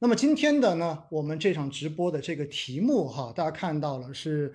那么今天的呢，我们这场直播的这个题目哈，大家看到了是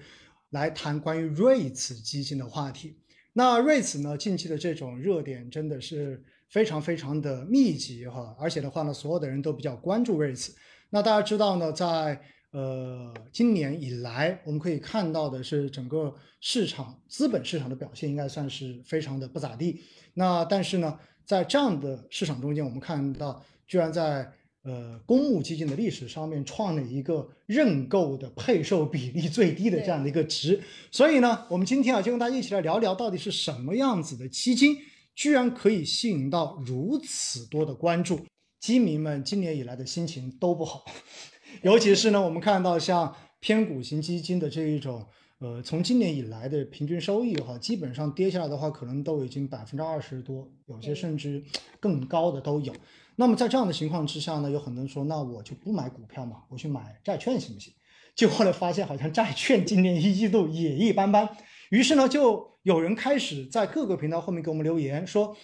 来谈关于 REITs 基金的话题。那 REITs 呢，近期的这种热点真的是非常非常的密集哈，而且的话呢，所有的人都比较关注 REITs。那大家知道呢，在呃今年以来，我们可以看到的是整个市场资本市场的表现应该算是非常的不咋地。那但是呢，在这样的市场中间，我们看到居然在呃，公募基金的历史上面创了一个认购的配售比例最低的这样的一个值，所以呢，我们今天啊就跟大家一起来聊聊，到底是什么样子的基金，居然可以吸引到如此多的关注。基民们今年以来的心情都不好，尤其是呢，我们看到像偏股型基金的这一种，呃，从今年以来的平均收益哈，基本上跌下来的话，可能都已经百分之二十多，有些甚至更高的都有。那么在这样的情况之下呢，有很多人说，那我就不买股票嘛，我去买债券行不行？就后来发现，好像债券今年一季度也一般般。于是呢，就有人开始在各个频道后面给我们留言说：“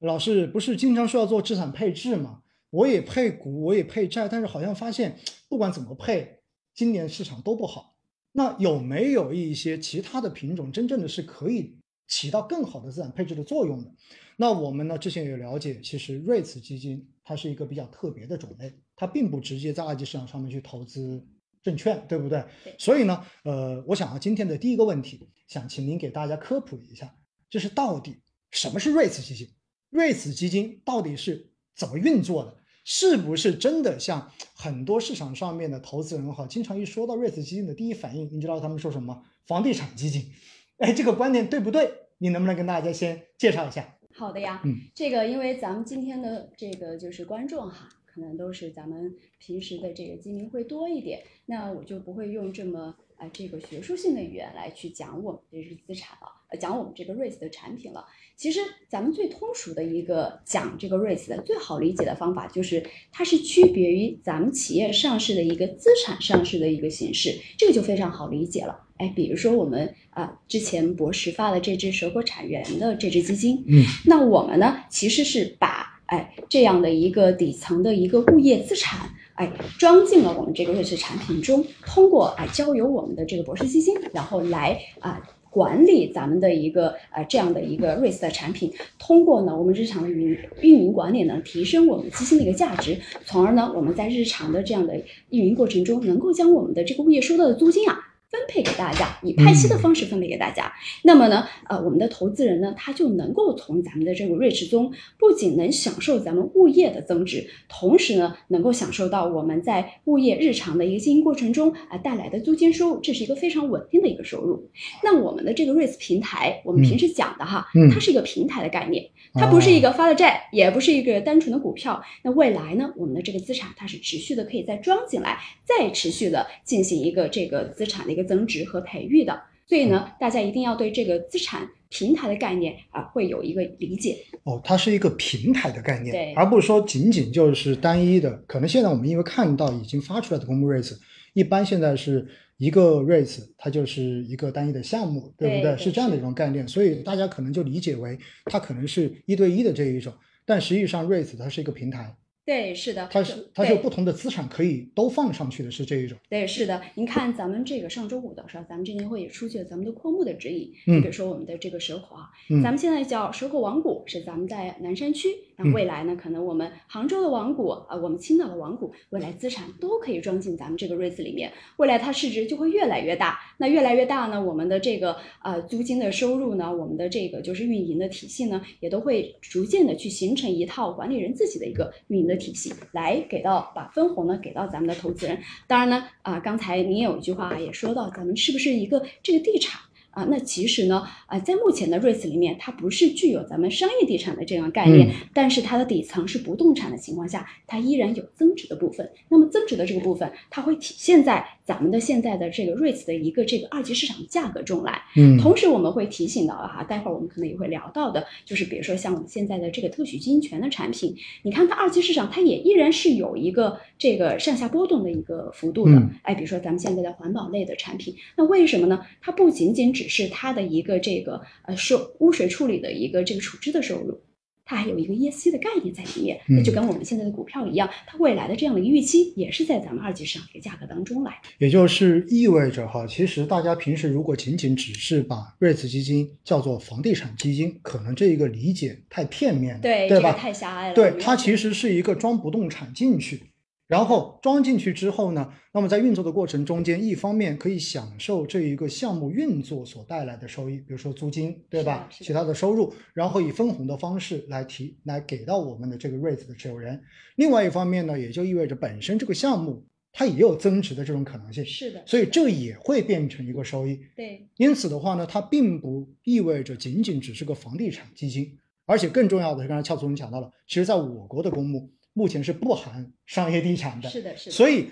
老师不是经常说要做资产配置吗？我也配股，我也配债，但是好像发现不管怎么配，今年市场都不好。那有没有一些其他的品种，真正的是可以起到更好的资产配置的作用的？”那我们呢？之前有了解，其实瑞慈基金它是一个比较特别的种类，它并不直接在二级市场上面去投资证券，对不对？所以呢，呃，我想啊，今天的第一个问题，想请您给大家科普一下，就是到底什么是瑞慈基金？瑞慈基金到底是怎么运作的？是不是真的像很多市场上面的投资人哈，经常一说到瑞慈基金的第一反应，你知道他们说什么？房地产基金？哎，这个观点对不对？你能不能跟大家先介绍一下？好的呀，嗯，这个因为咱们今天的这个就是观众哈，可能都是咱们平时的这个基民会多一点，那我就不会用这么啊这个学术性的语言来去讲我们这是资产了，呃，讲我们这个 REITs 的产品了。其实咱们最通俗的一个讲这个 REITs 的最好理解的方法，就是它是区别于咱们企业上市的一个资产上市的一个形式，这个就非常好理解了。哎，比如说我们啊，之前博时发的这只蛇口产源的这只基金，嗯，那我们呢，其实是把哎这样的一个底层的一个物业资产，哎装进了我们这个瑞士产品中，通过哎交由我们的这个博士基金，然后来啊管理咱们的一个呃这样的一个瑞士的产品，通过呢我们日常的运运营管理呢，提升我们基金的一个价值，从而呢我们在日常的这样的运营过程中，能够将我们的这个物业收到的租金啊。分配给大家，以派息的方式分配给大家。那么呢，呃，我们的投资人呢，他就能够从咱们的这个瑞驰中，不仅能享受咱们物业的增值，同时呢，能够享受到我们在物业日常的一个经营过程中啊带来的租金收入，这是一个非常稳定的一个收入。那我们的这个瑞驰平台，我们平时讲的哈，它是一个平台的概念，它不是一个发的债，也不是一个单纯的股票。那未来呢，我们的这个资产它是持续的可以再装进来，再持续的进行一个这个资产的一个。增值和培育的，所以呢，大家一定要对这个资产平台的概念啊，会有一个理解。哦，它是一个平台的概念，对，而不是说仅仅就是单一的。可能现在我们因为看到已经发出来的公募 rates，一般现在是一个 rates，它就是一个单一的项目，对不对？是这样的一种概念，所以大家可能就理解为它可能是一对一的这一种，但实际上 rates 它是一个平台。对，是的，它是它是有不同的资产可以都放上去的，是这一种。对，是的，您看咱们这个上周五的时候，咱们证监会也出具了咱们的扩募的指引。嗯，比如说我们的这个蛇口啊，咱们现在叫蛇口王谷，是咱们在南山区。那未来呢，可能我们杭州的王股啊，我们青岛的王股，未来资产都可以装进咱们这个 REITs 里面，未来它市值就会越来越大。那越来越大呢，我们的这个呃租金的收入呢，我们的这个就是运营的体系呢，也都会逐渐的去形成一套管理人自己的一个运营的体系来。给到把分红呢给到咱们的投资人，当然呢啊，刚才您有一句话也说到，咱们是不是一个这个地产啊？那其实呢啊，在目前的瑞思里面，它不是具有咱们商业地产的这样概念，但是它的底层是不动产的情况下，它依然有增值的部分。那么增值的这个部分，它会体现在。咱们的现在的这个 REITs 的一个这个二级市场价格中来，嗯，同时我们会提醒到哈，待会儿我们可能也会聊到的，就是比如说像我们现在的这个特许经营权的产品，你看它二级市场它也依然是有一个这个上下波动的一个幅度的，哎，比如说咱们现在的环保类的产品，那为什么呢？它不仅仅只是它的一个这个呃收污水处理的一个这个处置的收入。它还有一个 ESG 的概念在里面，嗯那就跟我们现在的股票一样，它未来的这样的一个预期也是在咱们二级市场的一个价格当中来。也就是意味着哈，其实大家平时如果仅仅只是把瑞慈基金叫做房地产基金，可能这一个理解太片面了，对，对吧？这个太狭隘了。对，它其实是一个装不动产进去，然后装进去之后呢，那么在运作的过程中间，一方面可以享受这一个项目运作所带来的收益，比如说租金，对吧？其他的收入，然后以分红的方式来提来给到我们的这个 REIT 的持有人。另外一方面呢，也就意味着本身这个项目它也有增值的这种可能性，是的，所以这也会变成一个收益。对因此的话呢，它并不意味着仅仅只是个房地产基金，而且更重要的是，刚才俏总讲到了，其实在我国的公募目前是不含商业地产的，是的，是的。所以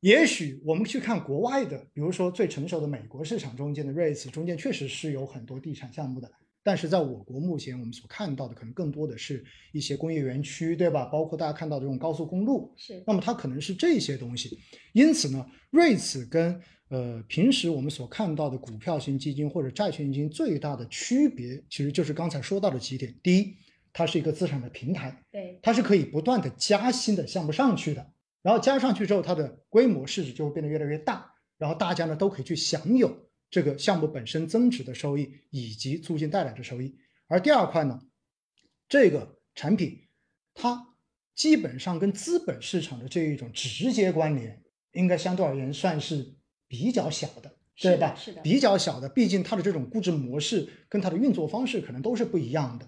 也许我们去看国外的，比如说最成熟的美国市场中间的 REITs 中间确实是有很多地产项目的，但是在我国目前我们所看到的可能更多的是一些工业园区，对吧？包括大家看到的这种高速公路，是那么它可能是这些东西。因此呢，，REITs 跟呃平时我们所看到的股票型基金或者债券基金最大的区别，其实就是刚才说到的几点。第一，它是一个资产的平台，对它是可以不断的加新的项目上去的，然后加上去之后，它的规模市值就会变得越来越大，然后大家呢都可以去享有这个项目本身增值的收益以及租金带来的收益。而第二块呢，这个产品它基本上跟资本市场的这一种直接关联，应该相对而言算是比较小的，对吧？是的比较小的，毕竟它的这种估值模式跟它的运作方式可能都是不一样的。